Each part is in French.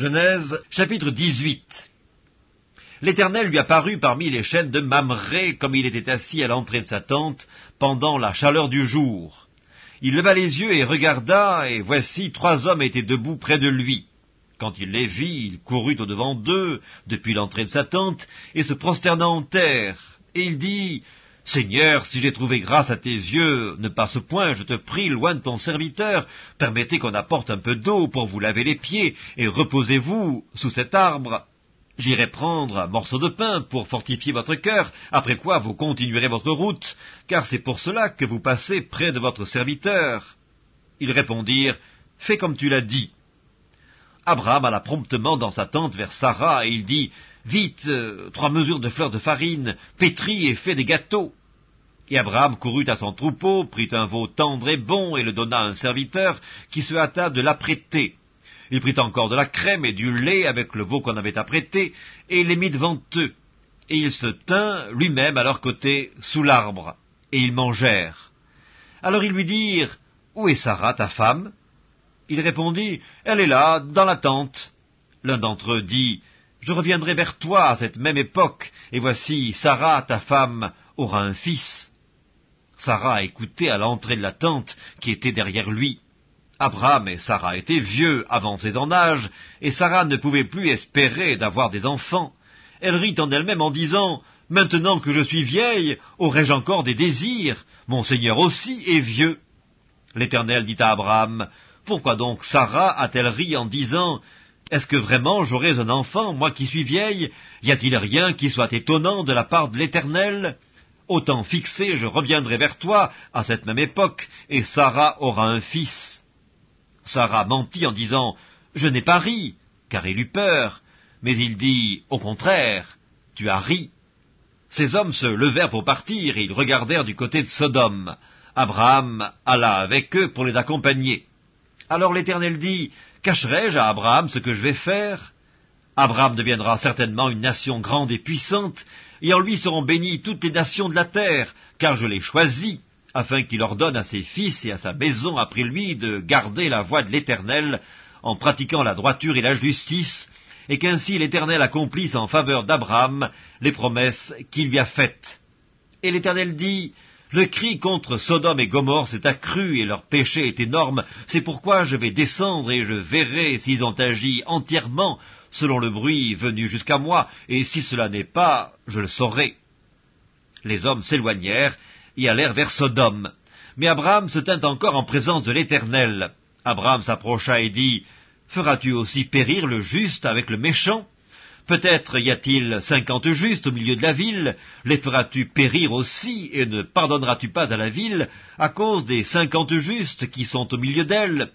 Genèse chapitre 18 L'Éternel lui apparut parmi les chaînes de Mamré, comme il était assis à l'entrée de sa tente, pendant la chaleur du jour. Il leva les yeux et regarda, et voici trois hommes étaient debout près de lui. Quand il les vit, il courut au-devant d'eux, depuis l'entrée de sa tente, et se prosterna en terre. Et il dit, Seigneur, si j'ai trouvé grâce à tes yeux, ne passe point, je te prie, loin de ton serviteur, permettez qu'on apporte un peu d'eau pour vous laver les pieds, et reposez-vous sous cet arbre. J'irai prendre un morceau de pain pour fortifier votre cœur, après quoi vous continuerez votre route, car c'est pour cela que vous passez près de votre serviteur. Ils répondirent, Fais comme tu l'as dit. Abraham alla promptement dans sa tente vers Sarah, et il dit, Vite, euh, trois mesures de fleurs de farine, pétris et fais des gâteaux. Et Abraham courut à son troupeau, prit un veau tendre et bon, et le donna à un serviteur, qui se hâta de l'apprêter. Il prit encore de la crème et du lait avec le veau qu'on avait apprêté, et les mit devant eux. Et il se tint lui-même à leur côté, sous l'arbre, et ils mangèrent. Alors ils lui dirent, Où est Sarah, ta femme? Il répondit, Elle est là, dans la tente. L'un d'entre eux dit, Je reviendrai vers toi à cette même époque, et voici, Sarah, ta femme, aura un fils. Sarah écoutait à l'entrée de la tente qui était derrière lui. Abraham et Sarah étaient vieux, avancés en âge, et Sarah ne pouvait plus espérer d'avoir des enfants. Elle rit en elle-même en disant Maintenant que je suis vieille, aurais-je encore des désirs? Mon Seigneur aussi est vieux. L'Éternel dit à Abraham Pourquoi donc Sarah a-t-elle ri en disant Est-ce que vraiment j'aurais un enfant, moi qui suis vieille? Y a-t-il rien qui soit étonnant de la part de l'Éternel? Au fixé, je reviendrai vers toi à cette même époque, et Sarah aura un fils. Sarah mentit en disant, Je n'ai pas ri, car il eut peur, mais il dit, Au contraire, tu as ri. Ces hommes se levèrent pour partir, et ils regardèrent du côté de Sodome. Abraham alla avec eux pour les accompagner. Alors l'Éternel dit, Cacherai-je à Abraham ce que je vais faire? Abraham deviendra certainement une nation grande et puissante, et en lui seront bénies toutes les nations de la terre, car je l'ai choisi, afin qu'il ordonne à ses fils et à sa maison après lui de garder la voie de l'Éternel, en pratiquant la droiture et la justice, et qu'ainsi l'Éternel accomplisse en faveur d'Abraham les promesses qu'il lui a faites. Et l'Éternel dit, le cri contre Sodome et Gomorre s'est accru et leur péché est énorme, c'est pourquoi je vais descendre et je verrai s'ils ont agi entièrement selon le bruit venu jusqu'à moi, et si cela n'est pas, je le saurai. Les hommes s'éloignèrent et allèrent vers Sodome. Mais Abraham se tint encore en présence de l'Éternel. Abraham s'approcha et dit, Feras-tu aussi périr le juste avec le méchant? Peut-être y a-t-il cinquante justes au milieu de la ville, les feras-tu périr aussi, et ne pardonneras-tu pas à la ville à cause des cinquante justes qui sont au milieu d'elle?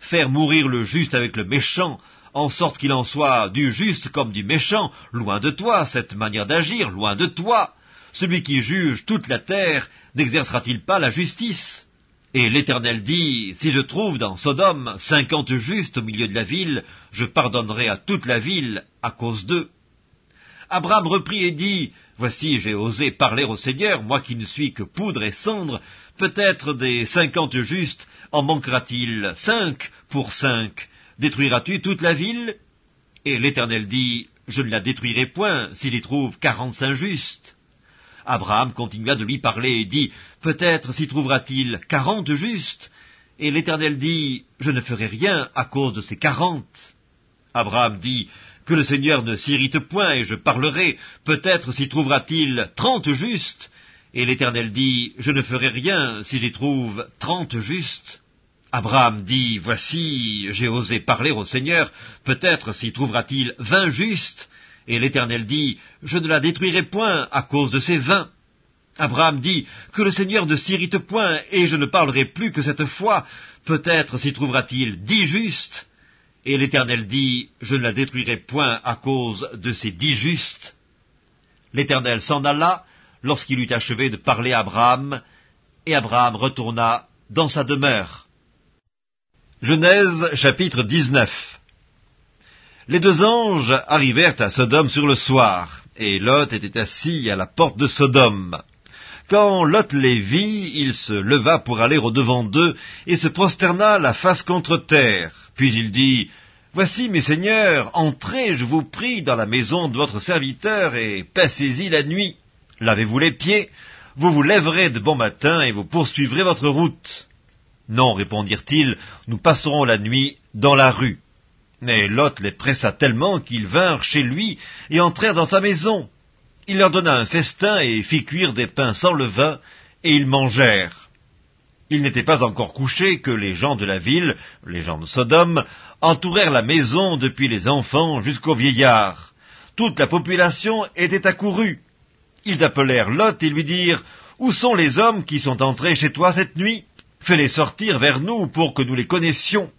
Faire mourir le juste avec le méchant, en sorte qu'il en soit du juste comme du méchant, loin de toi cette manière d'agir, loin de toi. Celui qui juge toute la terre n'exercera-t-il pas la justice? Et l'Éternel dit, Si je trouve dans Sodome cinquante justes au milieu de la ville, je pardonnerai à toute la ville à cause d'eux. Abraham reprit et dit, Voici, j'ai osé parler au Seigneur, moi qui ne suis que poudre et cendre, peut-être des cinquante justes en manquera-t-il cinq pour cinq Détruiras-tu toute la ville? Et l'Éternel dit, Je ne la détruirai point s'il y trouve quarante-cinq justes. Abraham continua de lui parler et dit, Peut-être s'y trouvera-t-il quarante justes Et l'Éternel dit, Je ne ferai rien à cause de ces quarante. Abraham dit, Que le Seigneur ne s'irrite point et je parlerai, peut-être s'y trouvera-t-il trente justes. Et l'Éternel dit, Je ne ferai rien s'il y trouve trente justes. Abraham dit, Voici, j'ai osé parler au Seigneur, peut-être s'y trouvera-t-il vingt justes. Et l'Éternel dit, Je ne la détruirai point à cause de ces vingt. Abraham dit, Que le Seigneur ne s'irrite point, et je ne parlerai plus que cette fois, peut-être s'y trouvera-t-il dix justes. Et l'Éternel dit, Je ne la détruirai point à cause de ces dix justes. L'Éternel s'en alla lorsqu'il eut achevé de parler à Abraham, et Abraham retourna dans sa demeure. Genèse chapitre 19 Les deux anges arrivèrent à Sodome sur le soir, et Lot était assis à la porte de Sodome. Quand Lot les vit, il se leva pour aller au-devant d'eux, et se prosterna la face contre terre. Puis il dit, Voici, mes seigneurs, entrez, je vous prie, dans la maison de votre serviteur, et passez-y la nuit. Lavez-vous les pieds, vous vous lèverez de bon matin, et vous poursuivrez votre route. Non, répondirent-ils, nous passerons la nuit dans la rue. Mais Lot les pressa tellement qu'ils vinrent chez lui et entrèrent dans sa maison. Il leur donna un festin et fit cuire des pains sans levain, et ils mangèrent. Il n'était pas encore couché que les gens de la ville, les gens de Sodome, entourèrent la maison depuis les enfants jusqu'aux vieillards. Toute la population était accourue. Ils appelèrent Lot et lui dirent Où sont les hommes qui sont entrés chez toi cette nuit? Fais-les sortir vers nous pour que nous les connaissions.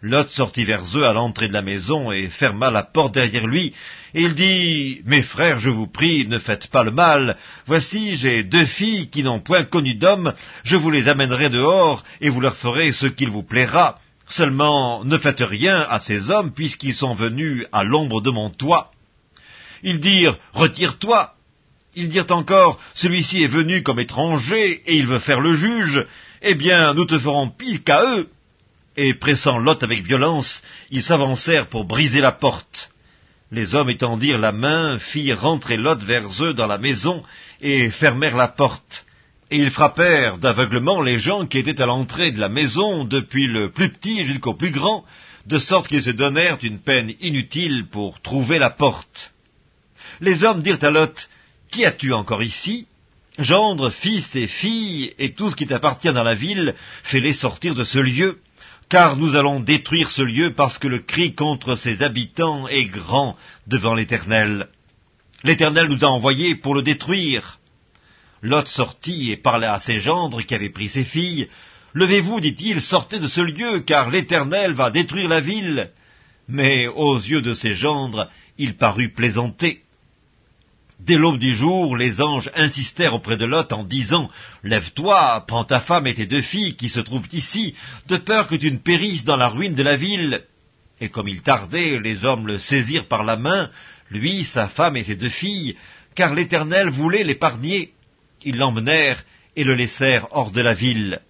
Lot sortit vers eux à l'entrée de la maison et ferma la porte derrière lui, et il dit, Mes frères, je vous prie, ne faites pas le mal. Voici, j'ai deux filles qui n'ont point connu d'homme, je vous les amènerai dehors, et vous leur ferez ce qu'il vous plaira. Seulement, ne faites rien à ces hommes, puisqu'ils sont venus à l'ombre de mon toit. Ils dirent, Retire-toi. Ils dirent encore, Celui-ci est venu comme étranger, et il veut faire le juge. Eh bien, nous te ferons pire qu'à eux et pressant Lot avec violence, ils s'avancèrent pour briser la porte. Les hommes étendirent la main, firent rentrer Lot vers eux dans la maison, et fermèrent la porte. Et ils frappèrent d'aveuglement les gens qui étaient à l'entrée de la maison, depuis le plus petit jusqu'au plus grand, de sorte qu'ils se donnèrent une peine inutile pour trouver la porte. Les hommes dirent à Lot, Qui as-tu encore ici? Gendre, fils et filles, et tout ce qui t'appartient dans la ville, fais-les sortir de ce lieu, car nous allons détruire ce lieu parce que le cri contre ses habitants est grand devant l'Éternel. L'Éternel nous a envoyés pour le détruire. Lot sortit et parla à ses gendres qui avaient pris ses filles. Levez-vous, dit-il, sortez de ce lieu, car l'Éternel va détruire la ville. Mais aux yeux de ses gendres, il parut plaisanter. Dès l'aube du jour, les anges insistèrent auprès de Lot en disant Lève-toi, prends ta femme et tes deux filles qui se trouvent ici, de peur que tu ne périsses dans la ruine de la ville. Et comme il tardait, les hommes le saisirent par la main, lui, sa femme et ses deux filles, car l'Éternel voulait l'épargner. Ils l'emmenèrent et le laissèrent hors de la ville.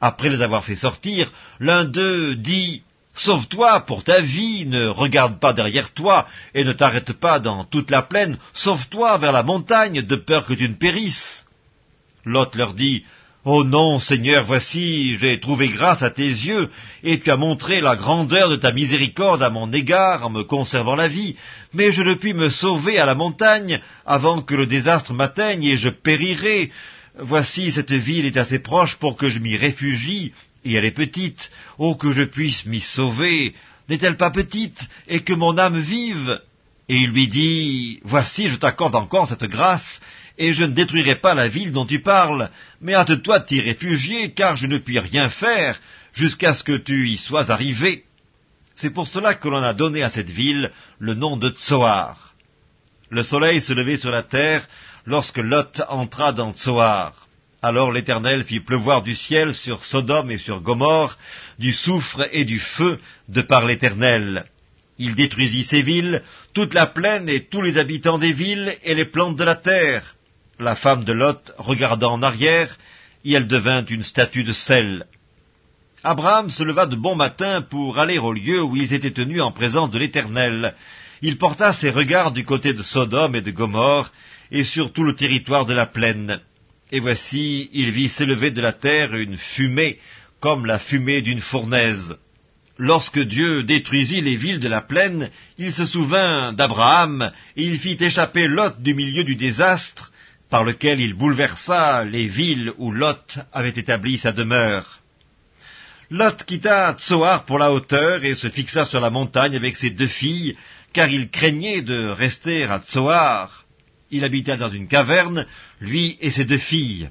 Après les avoir fait sortir, l'un d'eux dit Sauve-toi pour ta vie, ne regarde pas derrière toi, et ne t'arrête pas dans toute la plaine, sauve-toi vers la montagne, de peur que tu ne périsses. Lot leur dit, Oh non, Seigneur, voici, j'ai trouvé grâce à tes yeux, et tu as montré la grandeur de ta miséricorde à mon égard en me conservant la vie, mais je ne puis me sauver à la montagne avant que le désastre m'atteigne et je périrai. Voici, cette ville est assez proche pour que je m'y réfugie, et elle est petite. Oh, que je puisse m'y sauver. N'est-elle pas petite, et que mon âme vive? Et il lui dit, Voici, je t'accorde encore cette grâce, et je ne détruirai pas la ville dont tu parles, mais hâte-toi de t'y réfugier, car je ne puis rien faire jusqu'à ce que tu y sois arrivé. C'est pour cela que l'on a donné à cette ville le nom de Tsoar. Le soleil se levait sur la terre lorsque Lot entra dans Tsoar. Alors l'Éternel fit pleuvoir du ciel sur Sodome et sur Gomorre du soufre et du feu de par l'Éternel. Il détruisit ces villes, toute la plaine et tous les habitants des villes et les plantes de la terre. La femme de Lot regarda en arrière, et elle devint une statue de sel. Abraham se leva de bon matin pour aller au lieu où ils étaient tenus en présence de l'Éternel. Il porta ses regards du côté de Sodome et de Gomorre, et sur tout le territoire de la plaine. Et voici, il vit s'élever de la terre une fumée, comme la fumée d'une fournaise. Lorsque Dieu détruisit les villes de la plaine, il se souvint d'Abraham, et il fit échapper Lot du milieu du désastre, par lequel il bouleversa les villes où Lot avait établi sa demeure. Lot quitta Tsoar pour la hauteur et se fixa sur la montagne avec ses deux filles, car il craignait de rester à Tsoar. Il habitait dans une caverne, lui et ses deux filles.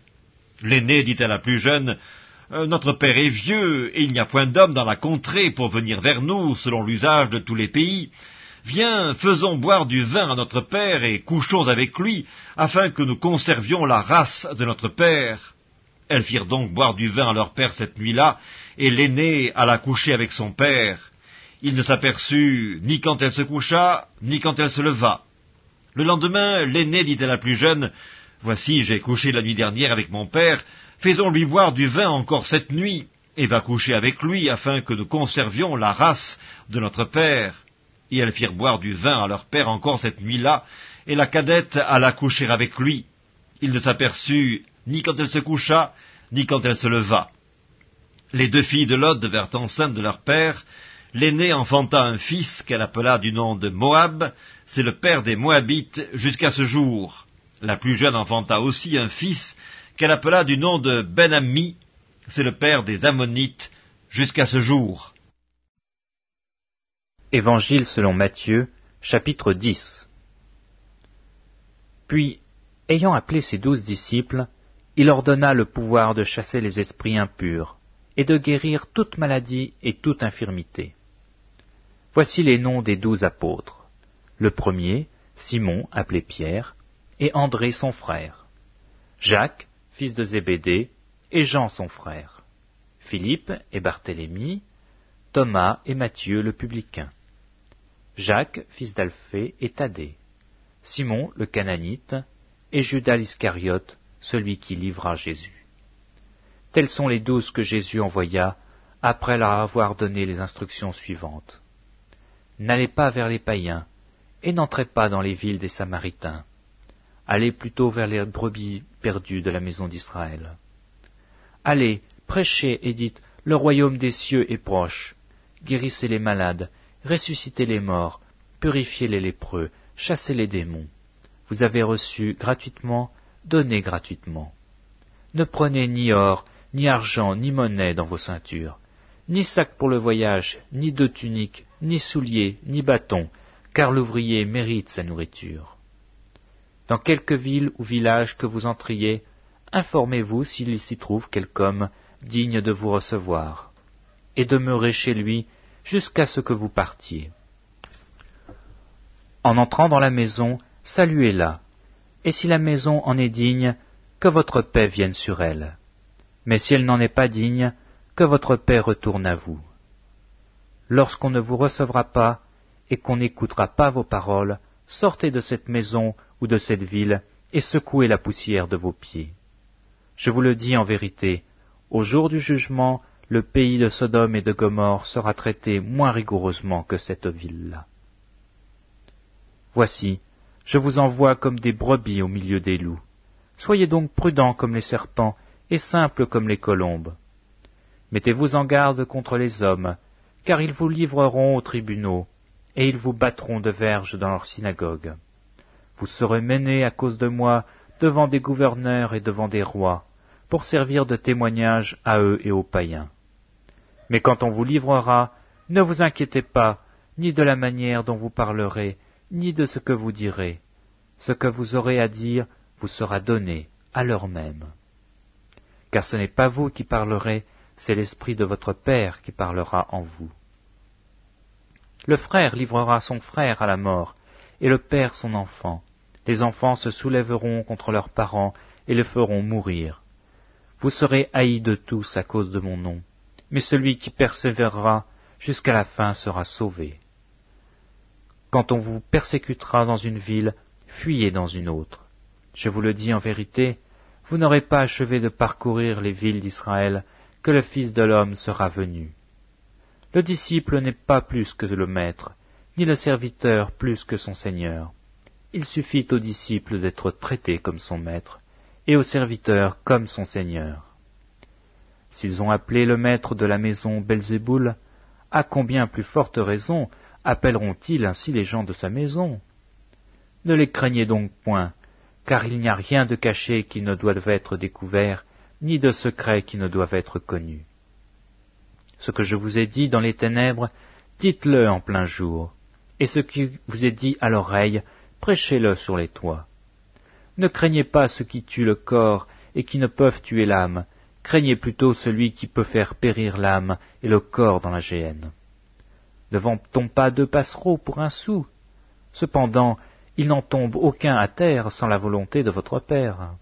L'aînée dit à la plus jeune, euh, Notre père est vieux, et il n'y a point d'homme dans la contrée pour venir vers nous, selon l'usage de tous les pays. Viens, faisons boire du vin à notre père, et couchons avec lui, afin que nous conservions la race de notre père. Elles firent donc boire du vin à leur père cette nuit-là, et l'aînée alla coucher avec son père. Il ne s'aperçut ni quand elle se coucha, ni quand elle se leva. Le lendemain, l'aîné dit à la plus jeune, Voici, j'ai couché la nuit dernière avec mon père, faisons-lui boire du vin encore cette nuit. et va coucher avec lui, afin que nous conservions la race de notre père. Et elles firent boire du vin à leur père encore cette nuit-là, et la cadette alla coucher avec lui. Il ne s'aperçut ni quand elle se coucha, ni quand elle se leva. Les deux filles de Lot devinrent enceintes de leur père. L'aînée enfanta un fils qu'elle appela du nom de Moab. C'est le père des Moabites jusqu'à ce jour. La plus jeune enfanta aussi un fils qu'elle appela du nom de Ben-Ammi. C'est le père des Ammonites jusqu'à ce jour. Évangile selon Matthieu, chapitre 10 Puis, ayant appelé ses douze disciples, il ordonna le pouvoir de chasser les esprits impurs et de guérir toute maladie et toute infirmité. Voici les noms des douze apôtres. Le premier, Simon, appelé Pierre, et André son frère. Jacques, fils de Zébédée, et Jean son frère. Philippe et Barthélemy, Thomas et Matthieu le publicain. Jacques, fils d'Alphée, et Thaddée. Simon le cananite, et Judas l'Iscariote, celui qui livra Jésus. Tels sont les douze que Jésus envoya après leur avoir donné les instructions suivantes. N'allez pas vers les païens, et n'entrez pas dans les villes des Samaritains. Allez plutôt vers les brebis perdues de la maison d'Israël. Allez, prêchez et dites, le royaume des cieux est proche. Guérissez les malades, ressuscitez les morts, purifiez les lépreux, chassez les démons. Vous avez reçu gratuitement, donnez gratuitement. Ne prenez ni or, ni argent, ni monnaie dans vos ceintures, ni sac pour le voyage, ni deux tuniques, ni souliers, ni bâtons, car l'ouvrier mérite sa nourriture. Dans quelque ville ou village que vous entriez, informez-vous s'il s'y trouve quelque homme digne de vous recevoir, et demeurez chez lui jusqu'à ce que vous partiez. En entrant dans la maison, saluez-la, et si la maison en est digne, que votre paix vienne sur elle. Mais si elle n'en est pas digne, que votre paix retourne à vous. Lorsqu'on ne vous recevra pas, et qu'on n'écoutera pas vos paroles, sortez de cette maison ou de cette ville, et secouez la poussière de vos pieds. Je vous le dis en vérité, au jour du jugement, le pays de Sodome et de Gomorre sera traité moins rigoureusement que cette ville-là. Voici, je vous envoie comme des brebis au milieu des loups. Soyez donc prudents comme les serpents et simples comme les colombes. Mettez-vous en garde contre les hommes, car ils vous livreront aux tribunaux, et ils vous battront de verges dans leurs synagogues. Vous serez menés à cause de moi devant des gouverneurs et devant des rois, pour servir de témoignage à eux et aux païens. Mais quand on vous livrera, ne vous inquiétez pas, ni de la manière dont vous parlerez, ni de ce que vous direz. Ce que vous aurez à dire vous sera donné à l'heure même. Car ce n'est pas vous qui parlerez, c'est l'Esprit de votre Père qui parlera en vous. Le frère livrera son frère à la mort, et le père son enfant. Les enfants se soulèveront contre leurs parents et le feront mourir. Vous serez haïs de tous à cause de mon nom, mais celui qui persévérera jusqu'à la fin sera sauvé. Quand on vous persécutera dans une ville, fuyez dans une autre. Je vous le dis en vérité, vous n'aurez pas achevé de parcourir les villes d'Israël que le Fils de l'homme sera venu. Le disciple n'est pas plus que le maître, ni le serviteur plus que son Seigneur. Il suffit au disciple d'être traité comme son maître, et au serviteur comme son Seigneur. S'ils ont appelé le maître de la maison Belzéboul, à combien plus forte raison appelleront-ils ainsi les gens de sa maison? Ne les craignez donc point, car il n'y a rien de caché qui ne doive être découvert, ni de secret qui ne doive être connu. Ce que je vous ai dit dans les ténèbres, dites-le en plein jour, et ce qui vous est dit à l'oreille, prêchez-le sur les toits. Ne craignez pas ceux qui tuent le corps et qui ne peuvent tuer l'âme, craignez plutôt celui qui peut faire périr l'âme et le corps dans la géhenne. Ne vend-on pas deux passereaux pour un sou Cependant, il n'en tombe aucun à terre sans la volonté de votre Père.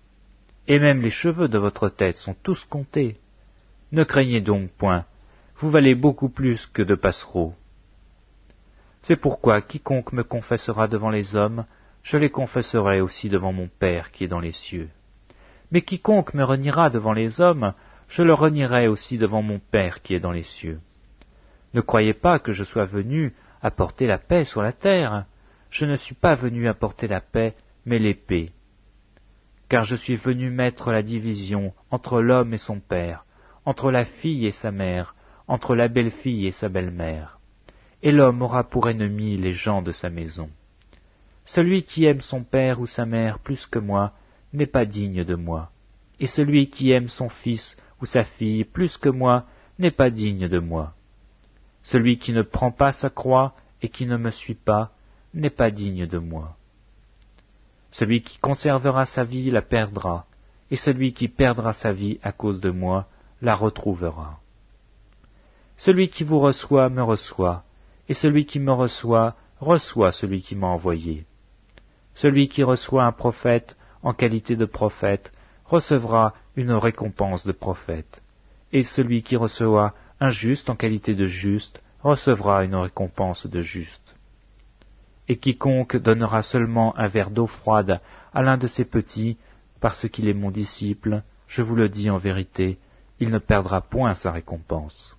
Et même les cheveux de votre tête sont tous comptés. Ne craignez donc point, vous valez beaucoup plus que de passereaux. C'est pourquoi quiconque me confessera devant les hommes, je les confesserai aussi devant mon Père qui est dans les cieux. Mais quiconque me reniera devant les hommes, je le renierai aussi devant mon Père qui est dans les cieux. Ne croyez pas que je sois venu apporter la paix sur la terre. Je ne suis pas venu apporter la paix, mais l'épée. Car je suis venu mettre la division entre l'homme et son père, entre la fille et sa mère, entre la belle-fille et sa belle-mère. Et l'homme aura pour ennemi les gens de sa maison. Celui qui aime son père ou sa mère plus que moi n'est pas digne de moi, et celui qui aime son fils ou sa fille plus que moi n'est pas digne de moi. Celui qui ne prend pas sa croix et qui ne me suit pas n'est pas digne de moi. Celui qui conservera sa vie la perdra, et celui qui perdra sa vie à cause de moi la retrouvera. Celui qui vous reçoit me reçoit, et celui qui me reçoit reçoit celui qui m'a envoyé. Celui qui reçoit un prophète en qualité de prophète recevra une récompense de prophète, et celui qui recevra un juste en qualité de juste recevra une récompense de juste. Et quiconque donnera seulement un verre d'eau froide à l'un de ses petits, parce qu'il est mon disciple, je vous le dis en vérité, il ne perdra point sa récompense.